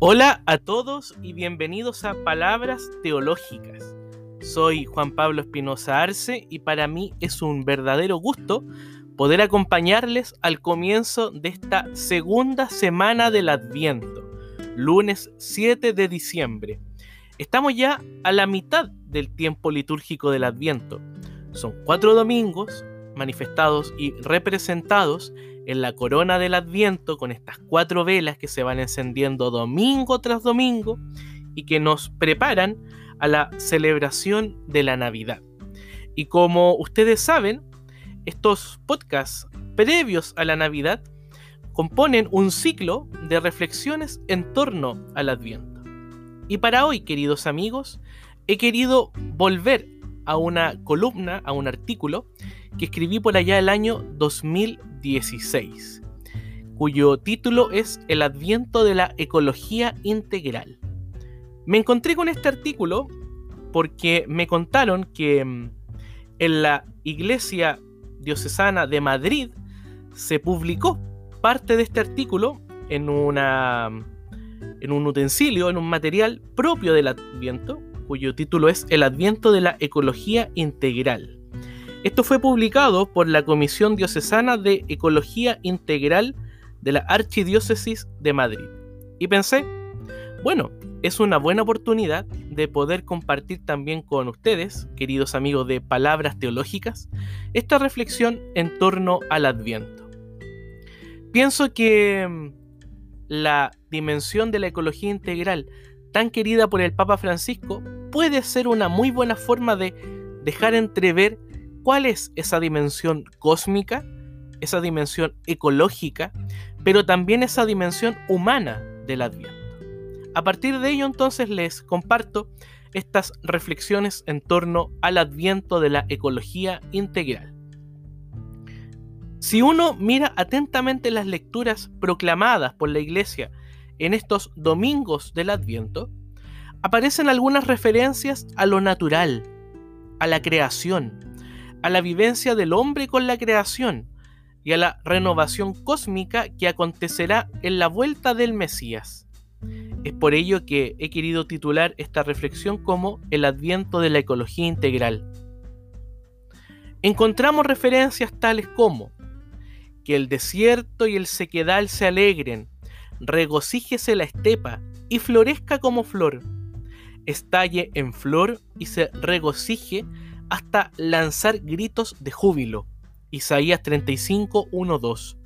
Hola a todos y bienvenidos a Palabras Teológicas. Soy Juan Pablo Espinosa Arce y para mí es un verdadero gusto poder acompañarles al comienzo de esta segunda semana del Adviento, lunes 7 de diciembre. Estamos ya a la mitad del tiempo litúrgico del Adviento. Son cuatro domingos manifestados y representados en la corona del Adviento con estas cuatro velas que se van encendiendo domingo tras domingo y que nos preparan a la celebración de la Navidad. Y como ustedes saben, estos podcasts previos a la Navidad componen un ciclo de reflexiones en torno al Adviento. Y para hoy, queridos amigos, he querido volver a una columna, a un artículo que escribí por allá el año 2016, cuyo título es El adviento de la ecología integral. Me encontré con este artículo porque me contaron que mm, en la iglesia diocesana de Madrid se publicó parte de este artículo en, una, en un utensilio, en un material propio del Adviento, cuyo título es El Adviento de la Ecología Integral. Esto fue publicado por la Comisión Diocesana de Ecología Integral de la Archidiócesis de Madrid. Y pensé, bueno, es una buena oportunidad de poder compartir también con ustedes, queridos amigos de Palabras Teológicas, esta reflexión en torno al Adviento. Pienso que mm, la dimensión de la ecología integral tan querida por el Papa Francisco puede ser una muy buena forma de dejar entrever cuál es esa dimensión cósmica, esa dimensión ecológica, pero también esa dimensión humana del Adviento. A partir de ello entonces les comparto estas reflexiones en torno al adviento de la ecología integral. Si uno mira atentamente las lecturas proclamadas por la Iglesia en estos domingos del adviento, aparecen algunas referencias a lo natural, a la creación, a la vivencia del hombre con la creación y a la renovación cósmica que acontecerá en la vuelta del Mesías. Es por ello que he querido titular esta reflexión como el adviento de la ecología integral. Encontramos referencias tales como que el desierto y el sequedal se alegren, regocíjese la estepa y florezca como flor, estalle en flor y se regocije hasta lanzar gritos de júbilo. Isaías 35, 1, 2.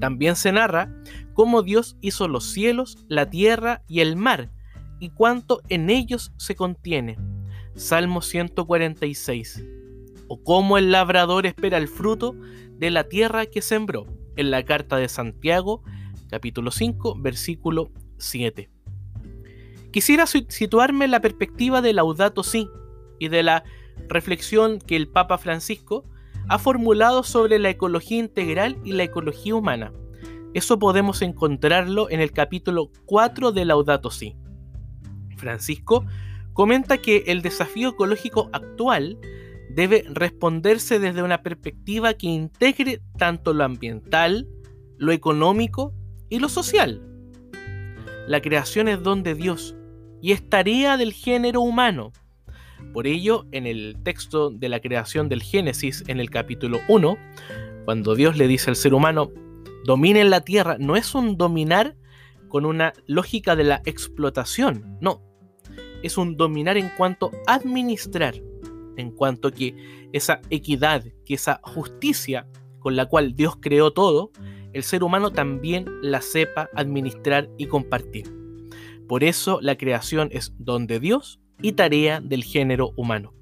También se narra cómo Dios hizo los cielos, la tierra y el mar, y cuánto en ellos se contiene. Salmo 146. O cómo el labrador espera el fruto de la tierra que sembró, en la carta de Santiago, capítulo 5, versículo 7. Quisiera situarme en la perspectiva de Laudato Si y de la reflexión que el Papa Francisco ha formulado sobre la ecología integral y la ecología humana. Eso podemos encontrarlo en el capítulo 4 de Laudato Si. Francisco comenta que el desafío ecológico actual debe responderse desde una perspectiva que integre tanto lo ambiental, lo económico y lo social. La creación es don de Dios y es tarea del género humano por ello, en el texto de la creación del Génesis, en el capítulo 1, cuando Dios le dice al ser humano, dominen la tierra, no es un dominar con una lógica de la explotación, no, es un dominar en cuanto a administrar, en cuanto que esa equidad, que esa justicia con la cual Dios creó todo, el ser humano también la sepa administrar y compartir. Por eso la creación es don de Dios y tarea del género humano.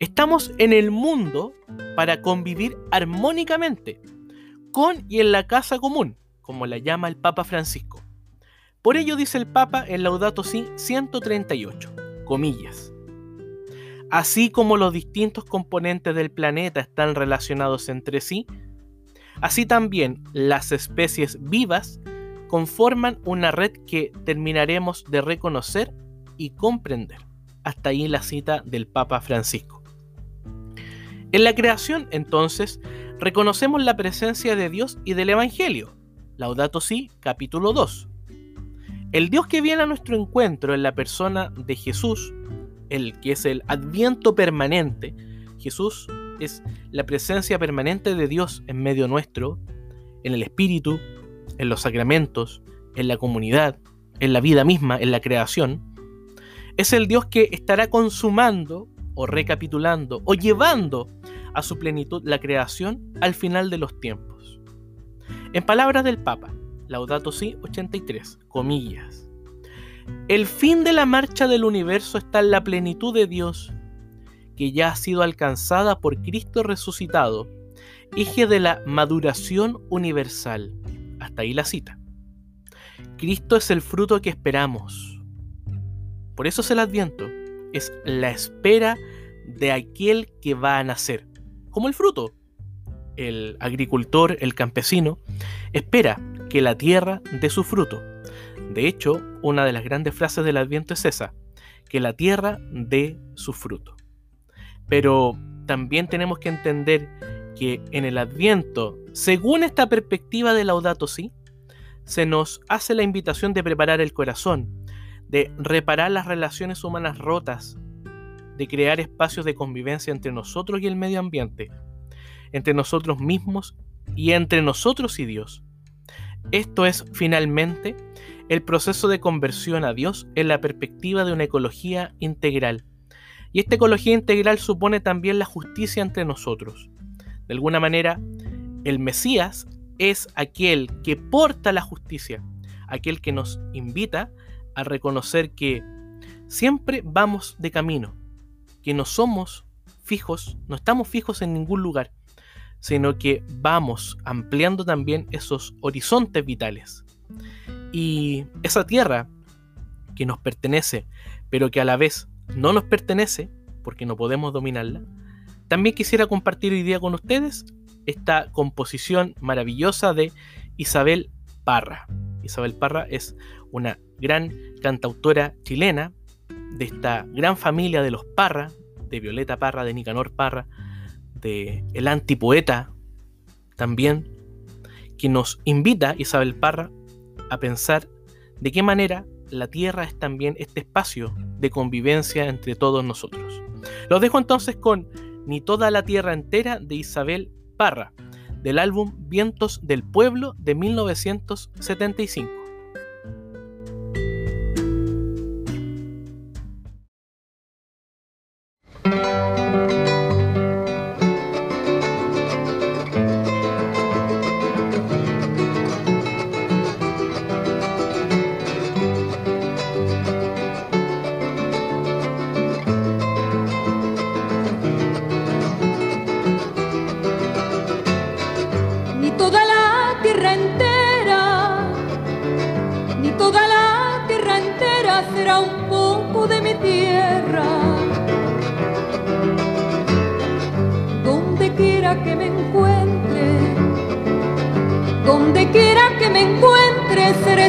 Estamos en el mundo para convivir armónicamente, con y en la casa común, como la llama el Papa Francisco. Por ello dice el Papa en Laudato Si 138, comillas. Así como los distintos componentes del planeta están relacionados entre sí, así también las especies vivas conforman una red que terminaremos de reconocer y comprender. Hasta ahí la cita del Papa Francisco. En la creación, entonces, reconocemos la presencia de Dios y del Evangelio. Laudato Si, capítulo 2. El Dios que viene a nuestro encuentro en la persona de Jesús, el que es el adviento permanente, Jesús es la presencia permanente de Dios en medio nuestro, en el Espíritu, en los sacramentos, en la comunidad, en la vida misma, en la creación. Es el Dios que estará consumando o recapitulando o llevando a su plenitud la creación al final de los tiempos. En palabras del Papa, Laudato Si 83, comillas. El fin de la marcha del universo está en la plenitud de Dios, que ya ha sido alcanzada por Cristo resucitado, eje de la maduración universal. Hasta ahí la cita. Cristo es el fruto que esperamos. Por eso es el adviento, es la espera de aquel que va a nacer, como el fruto. El agricultor, el campesino, espera que la tierra dé su fruto. De hecho, una de las grandes frases del Adviento es esa, que la tierra dé su fruto. Pero también tenemos que entender que en el Adviento, según esta perspectiva de Laudato Si, se nos hace la invitación de preparar el corazón, de reparar las relaciones humanas rotas, de crear espacios de convivencia entre nosotros y el medio ambiente, entre nosotros mismos y entre nosotros y Dios. Esto es finalmente el proceso de conversión a Dios en la perspectiva de una ecología integral. Y esta ecología integral supone también la justicia entre nosotros. De alguna manera, el Mesías es aquel que porta la justicia, aquel que nos invita a reconocer que siempre vamos de camino, que no somos fijos, no estamos fijos en ningún lugar, sino que vamos ampliando también esos horizontes vitales. Y esa tierra que nos pertenece, pero que a la vez no nos pertenece, porque no podemos dominarla, también quisiera compartir hoy día con ustedes esta composición maravillosa de Isabel Parra. Isabel Parra es una gran cantautora chilena de esta gran familia de los Parra, de Violeta Parra, de Nicanor Parra, de el antipoeta también, que nos invita, Isabel Parra, a pensar de qué manera la Tierra es también este espacio de convivencia entre todos nosotros. Los dejo entonces con Ni toda la Tierra entera de Isabel Parra, del álbum Vientos del Pueblo de 1975.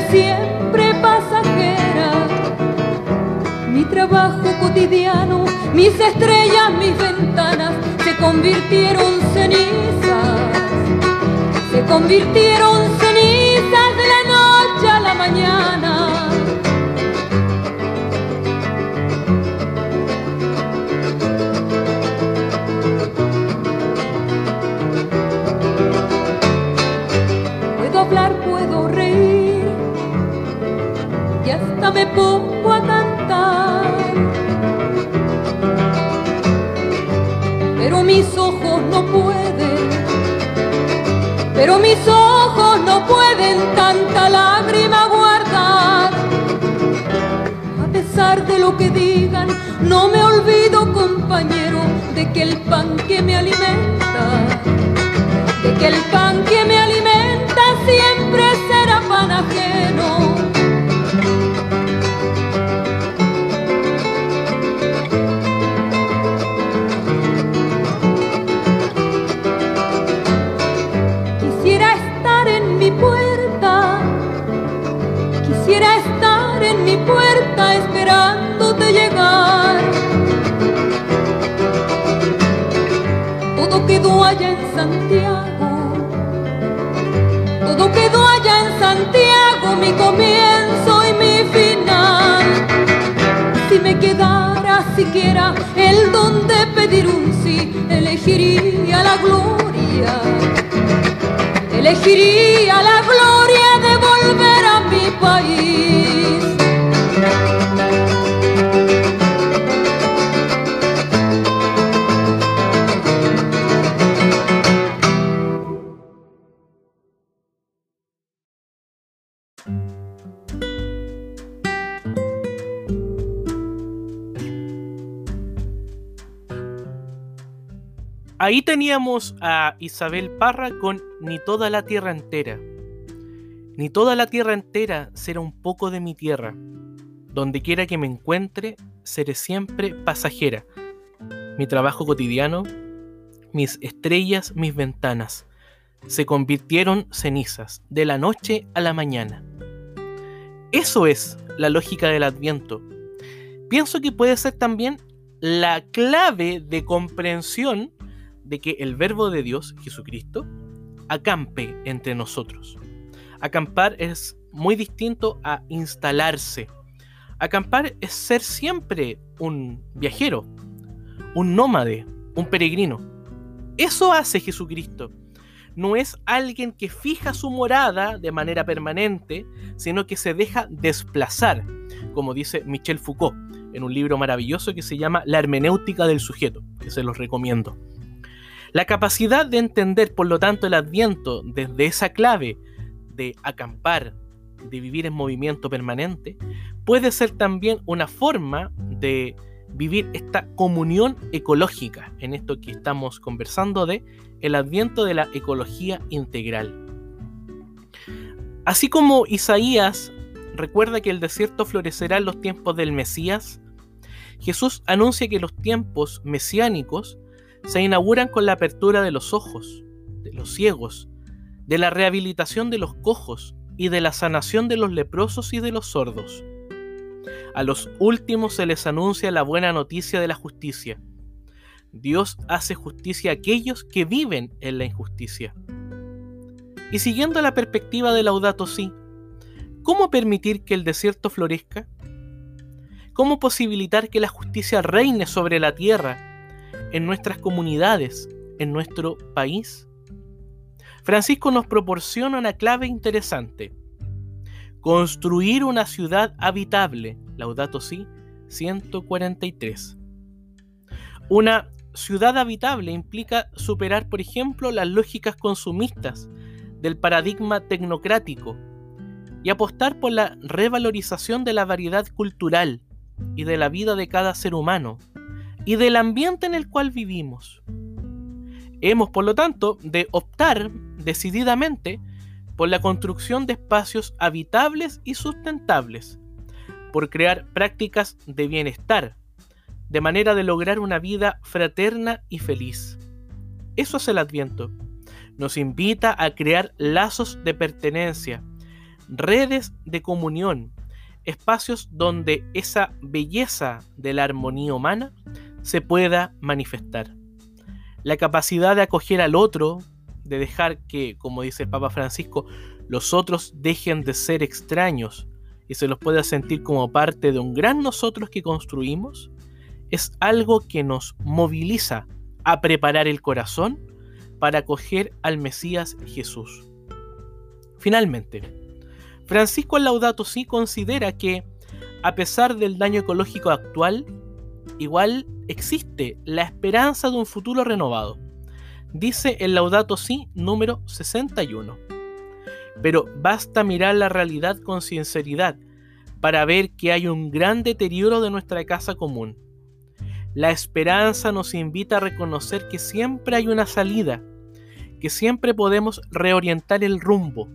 Siempre pasajera. Mi trabajo cotidiano, mis estrellas, mis ventanas se convirtieron cenizas, se convirtieron cenizas de la noche a la mañana. Pueden tanta lágrima guardar. A pesar de lo que digan, no me olvido, compañero, de que el pan que me alimenta, de que el pan que me comienzo y mi final. Si me quedara siquiera el don de pedir un sí, elegiría la gloria. Elegiría la gloria de volver a mi país. Ahí teníamos a Isabel Parra con Ni toda la tierra entera. Ni toda la tierra entera será un poco de mi tierra. Donde quiera que me encuentre, seré siempre pasajera. Mi trabajo cotidiano, mis estrellas, mis ventanas, se convirtieron cenizas de la noche a la mañana. Eso es la lógica del adviento. Pienso que puede ser también la clave de comprensión de que el verbo de Dios, Jesucristo, acampe entre nosotros. Acampar es muy distinto a instalarse. Acampar es ser siempre un viajero, un nómade, un peregrino. Eso hace Jesucristo. No es alguien que fija su morada de manera permanente, sino que se deja desplazar, como dice Michel Foucault en un libro maravilloso que se llama La hermenéutica del sujeto, que se los recomiendo. La capacidad de entender, por lo tanto, el adviento desde esa clave de acampar, de vivir en movimiento permanente, puede ser también una forma de vivir esta comunión ecológica en esto que estamos conversando de el adviento de la ecología integral. Así como Isaías recuerda que el desierto florecerá en los tiempos del Mesías, Jesús anuncia que los tiempos mesiánicos se inauguran con la apertura de los ojos, de los ciegos, de la rehabilitación de los cojos y de la sanación de los leprosos y de los sordos. A los últimos se les anuncia la buena noticia de la justicia. Dios hace justicia a aquellos que viven en la injusticia. Y siguiendo la perspectiva de Laudato Si, ¿cómo permitir que el desierto florezca? ¿Cómo posibilitar que la justicia reine sobre la tierra en nuestras comunidades, en nuestro país? Francisco nos proporciona una clave interesante. Construir una ciudad habitable. Laudato Si 143. Una ciudad habitable implica superar, por ejemplo, las lógicas consumistas del paradigma tecnocrático y apostar por la revalorización de la variedad cultural y de la vida de cada ser humano, y del ambiente en el cual vivimos. Hemos, por lo tanto, de optar decididamente por la construcción de espacios habitables y sustentables, por crear prácticas de bienestar, de manera de lograr una vida fraterna y feliz. Eso es el adviento. Nos invita a crear lazos de pertenencia, redes de comunión, espacios donde esa belleza de la armonía humana se pueda manifestar. La capacidad de acoger al otro, de dejar que, como dice el Papa Francisco, los otros dejen de ser extraños y se los pueda sentir como parte de un gran nosotros que construimos, es algo que nos moviliza a preparar el corazón para acoger al Mesías Jesús. Finalmente, Francisco Laudato Si considera que, a pesar del daño ecológico actual, igual existe la esperanza de un futuro renovado. Dice el Laudato Si número 61. Pero basta mirar la realidad con sinceridad para ver que hay un gran deterioro de nuestra casa común. La esperanza nos invita a reconocer que siempre hay una salida, que siempre podemos reorientar el rumbo,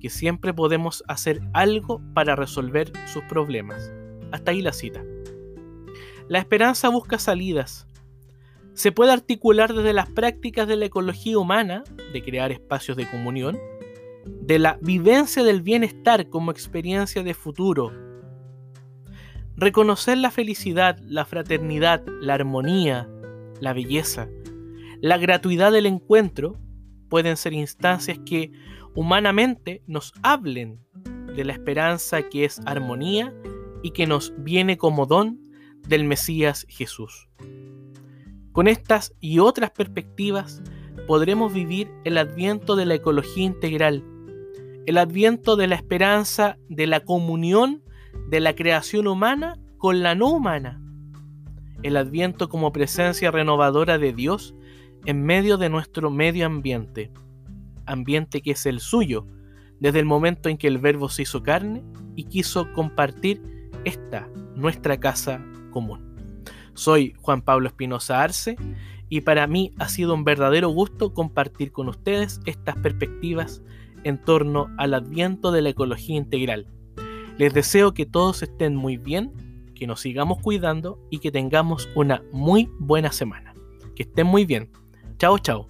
que siempre podemos hacer algo para resolver sus problemas. Hasta ahí la cita. La esperanza busca salidas. Se puede articular desde las prácticas de la ecología humana, de crear espacios de comunión, de la vivencia del bienestar como experiencia de futuro. Reconocer la felicidad, la fraternidad, la armonía, la belleza, la gratuidad del encuentro pueden ser instancias que humanamente nos hablen de la esperanza que es armonía y que nos viene como don del Mesías Jesús. Con estas y otras perspectivas podremos vivir el adviento de la ecología integral, el adviento de la esperanza de la comunión de la creación humana con la no humana, el adviento como presencia renovadora de Dios en medio de nuestro medio ambiente, ambiente que es el suyo, desde el momento en que el Verbo se hizo carne y quiso compartir esta, nuestra casa común. Soy Juan Pablo Espinosa Arce y para mí ha sido un verdadero gusto compartir con ustedes estas perspectivas en torno al adviento de la ecología integral. Les deseo que todos estén muy bien, que nos sigamos cuidando y que tengamos una muy buena semana. Que estén muy bien. Chao, chao.